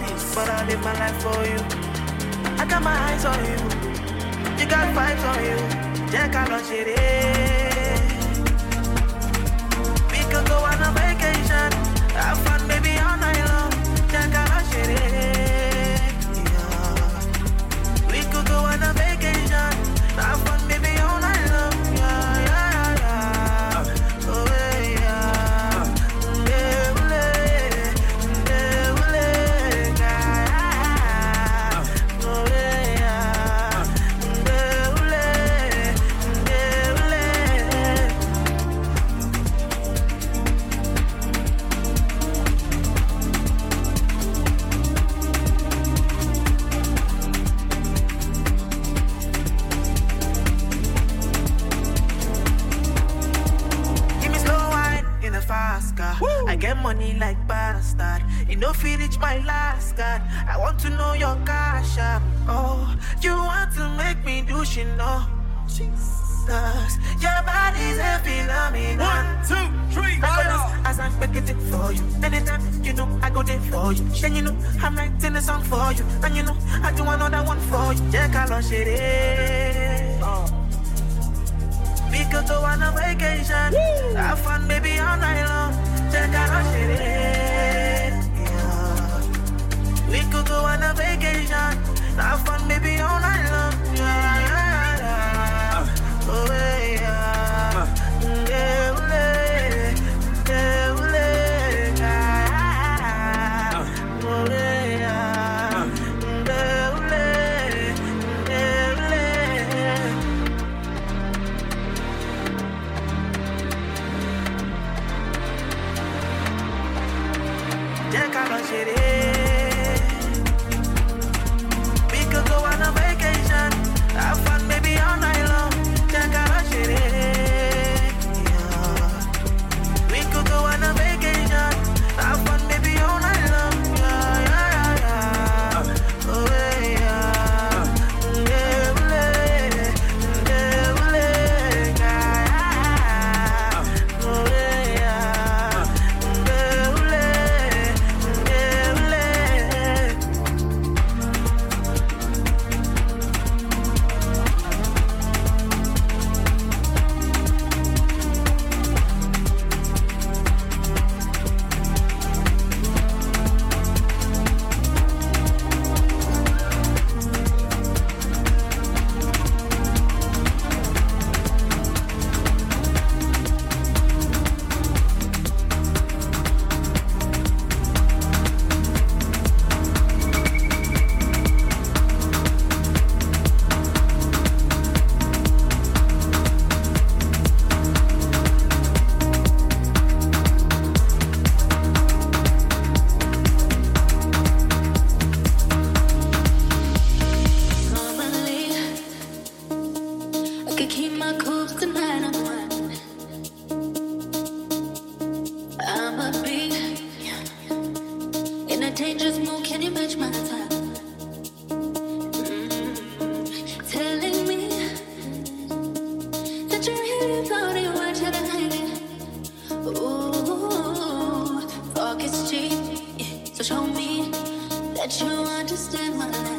ladies, but I live my life for you. I got my eyes on you. You got vibes on you. Jack, I love you. for you. Then you know I'm writing a song for you. And you know I do another one for you. Check out shit. We could go on a vacation. Have fun, baby, all night long. Check out shit. it. We could go on a vacation. Have fun, baby, all night long. Show me that you understand my.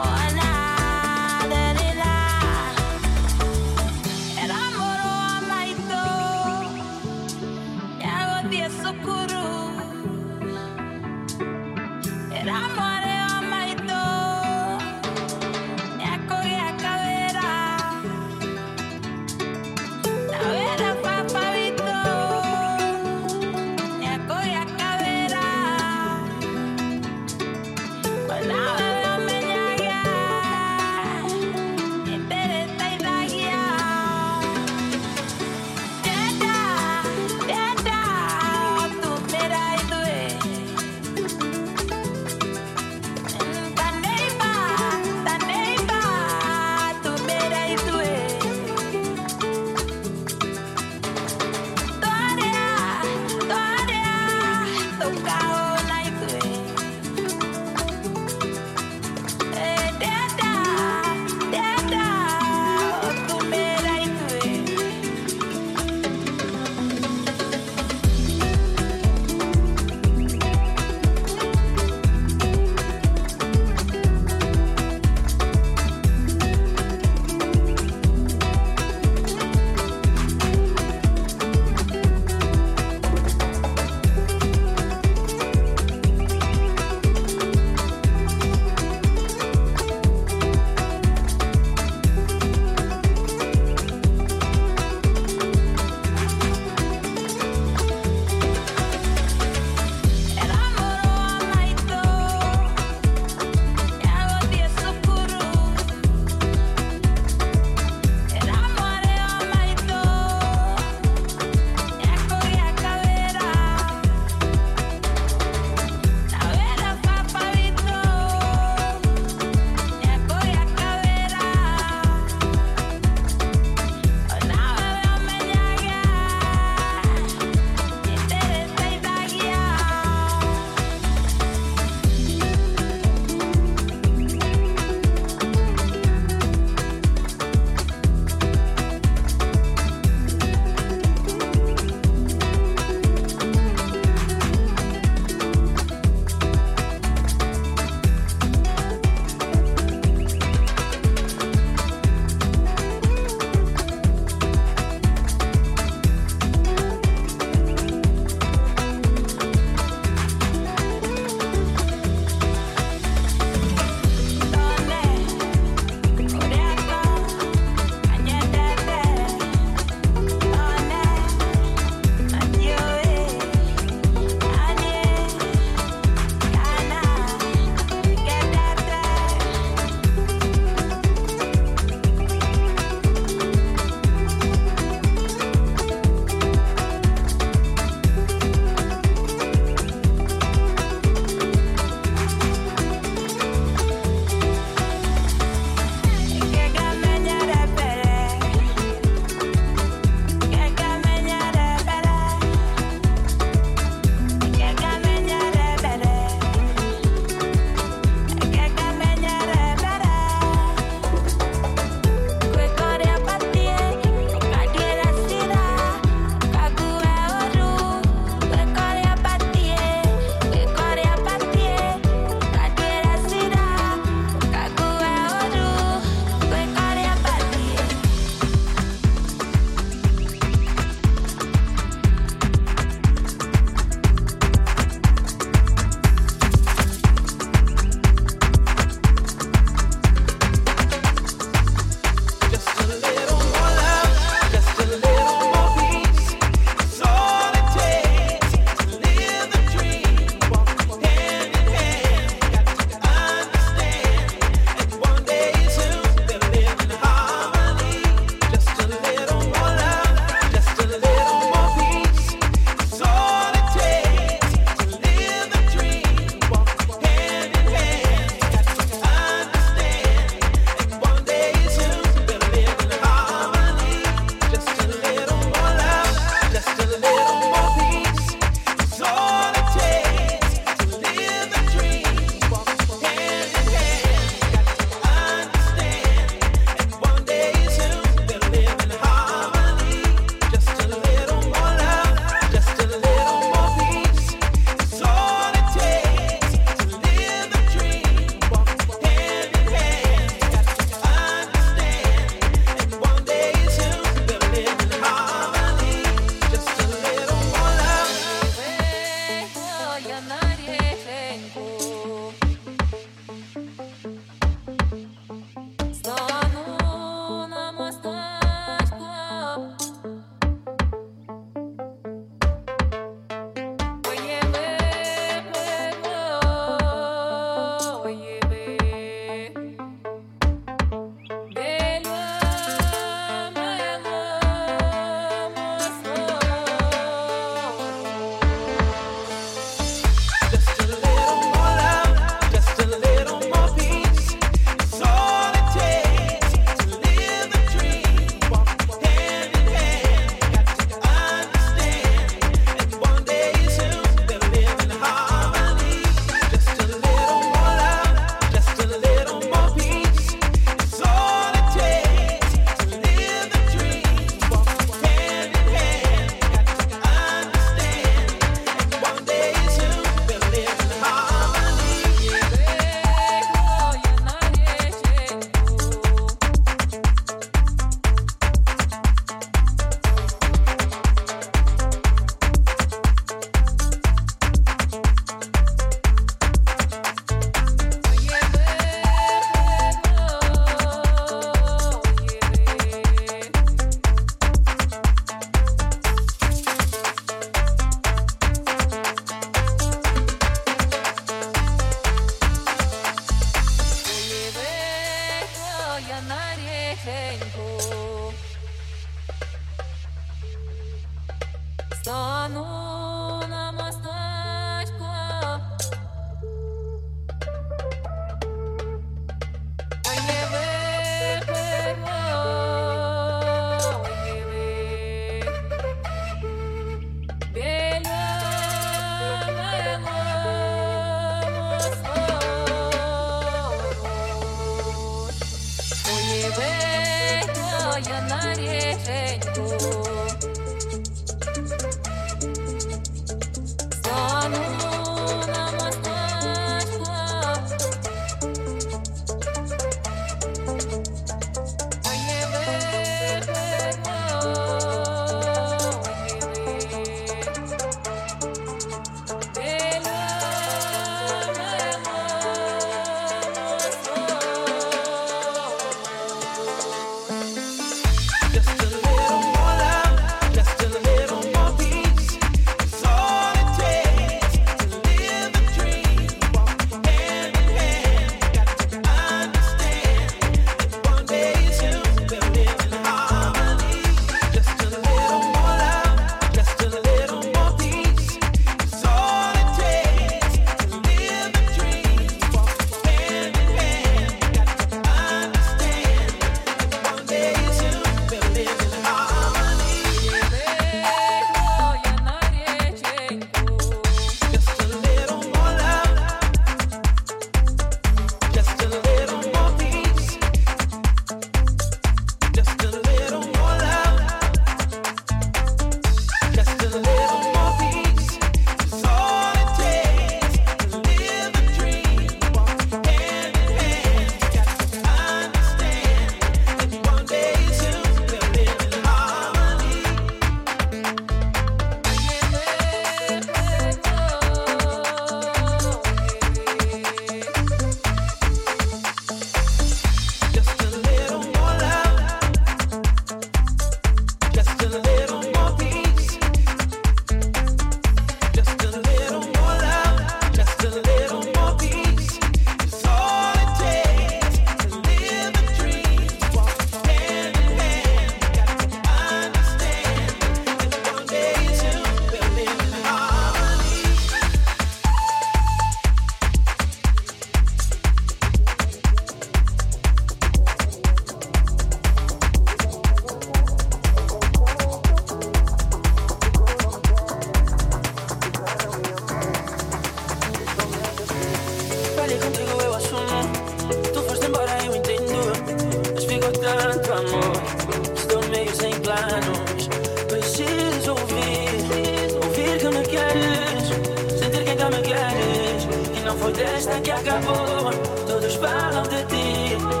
sem planos. Preciso ouvir, ouvir que me queres, sentir que ainda me queres. E não foi desta que acabou. Todos falam de ti.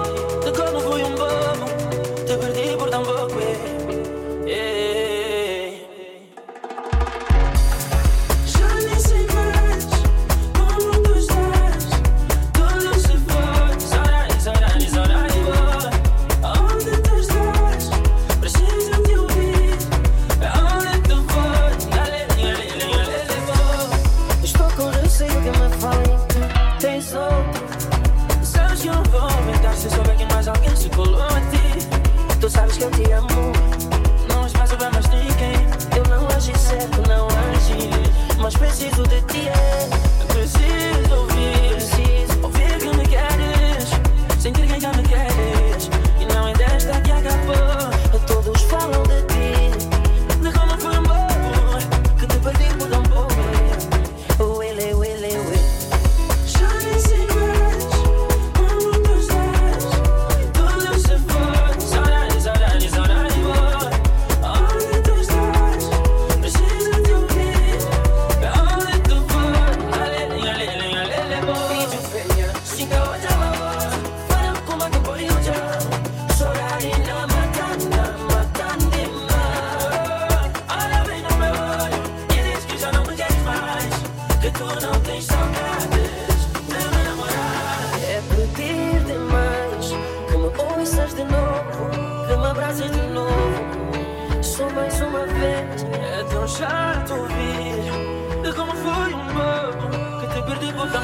Tourville, de grand que te perdez pour ta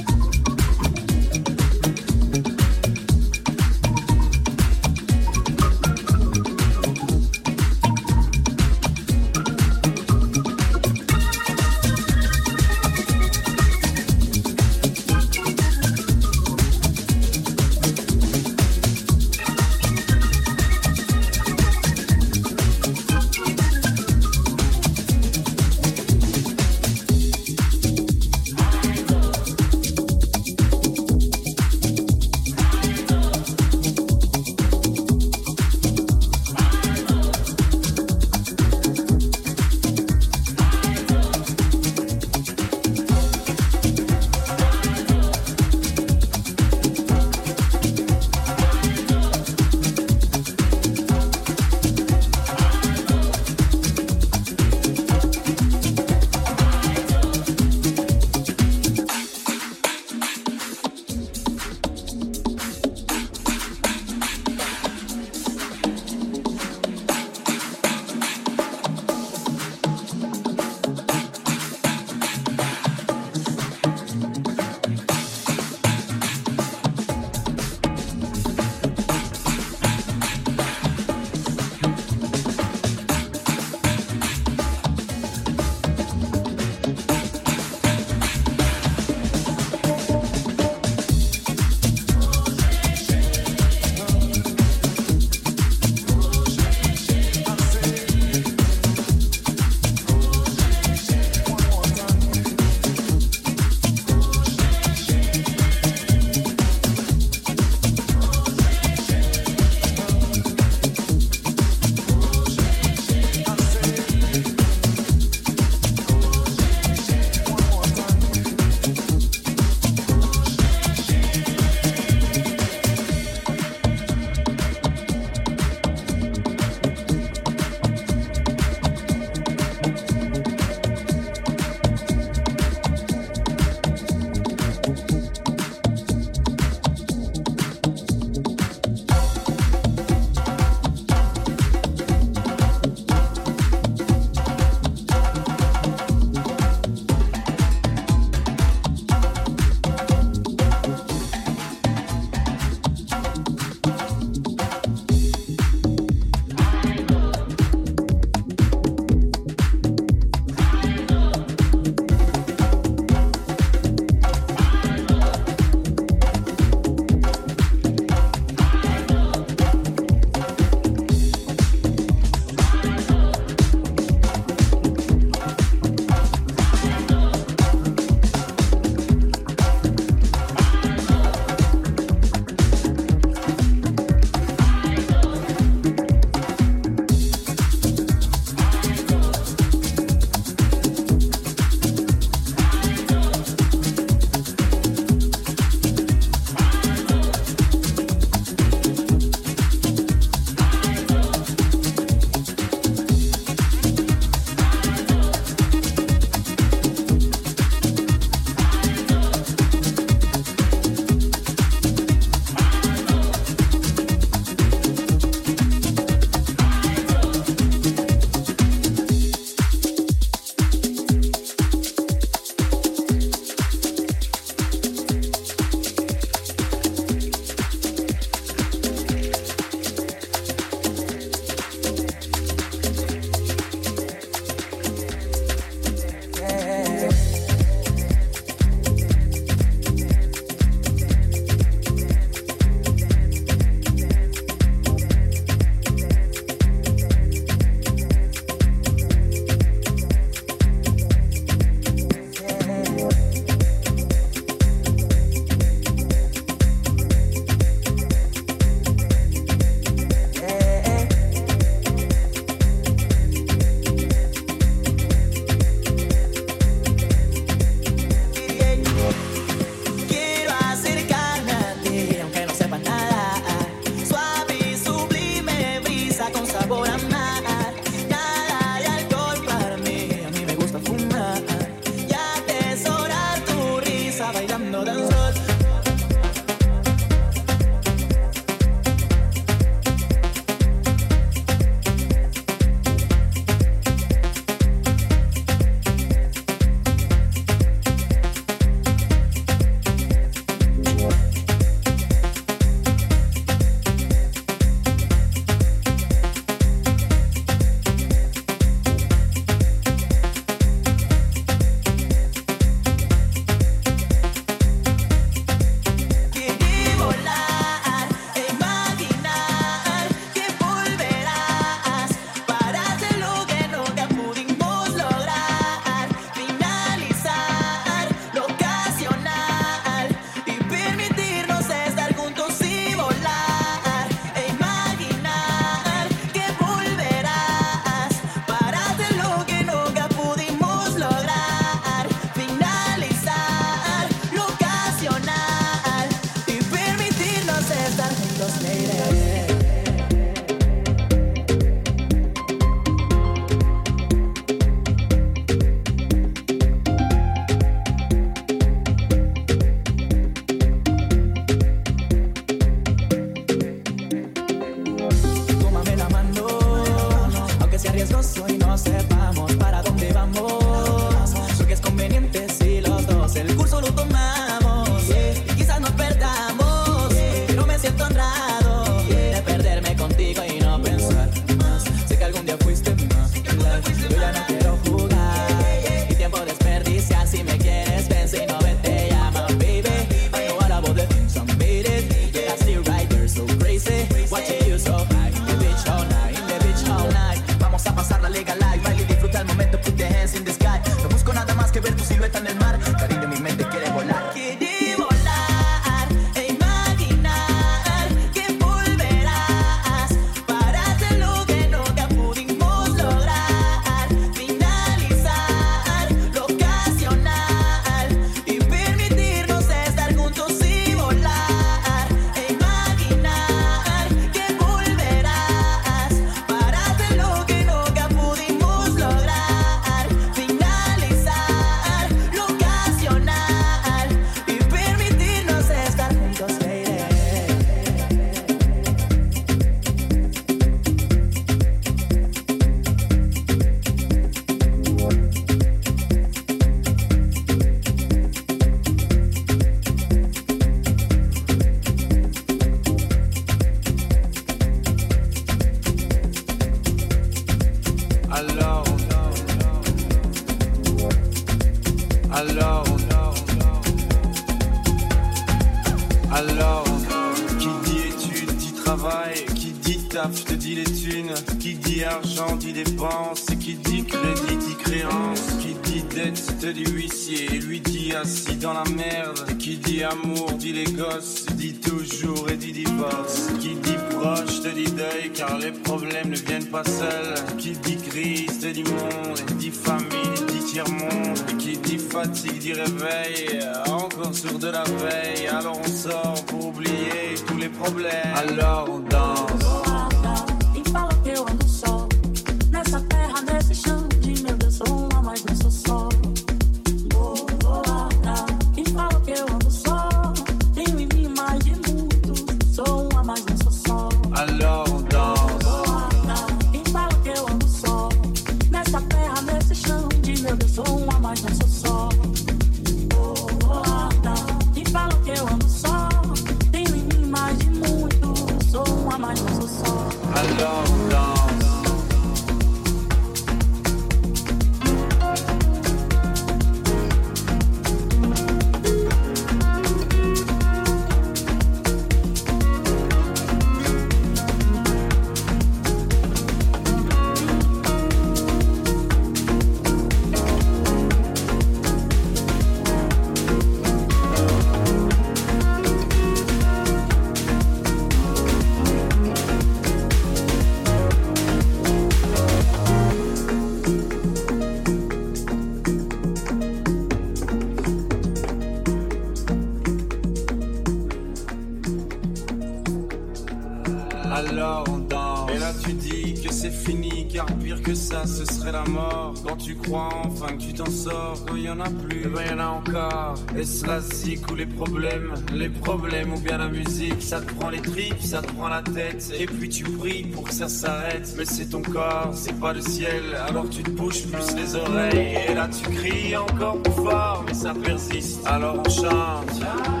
problème ou bien la musique. Ça te prend les tripes, ça te prend la tête. Et puis tu pries pour que ça s'arrête. Mais c'est ton corps, c'est pas le ciel. Alors tu te bouches plus les oreilles. Et là tu cries encore plus fort, mais ça persiste. Alors on chante.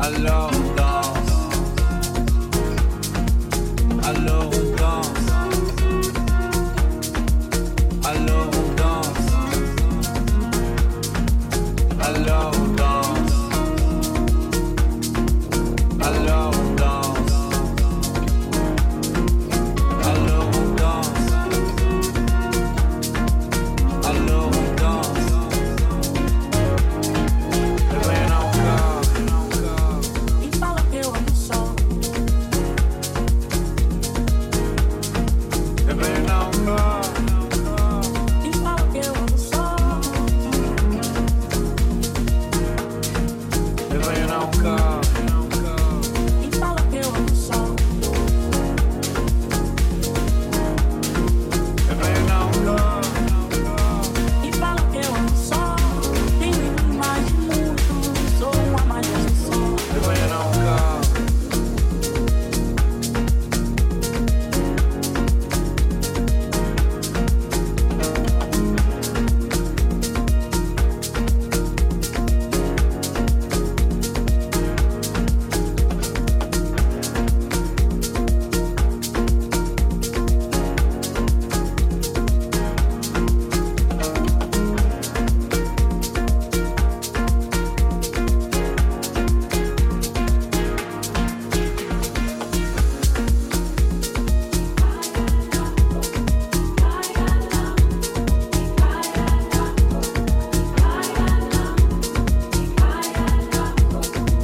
I love. danse.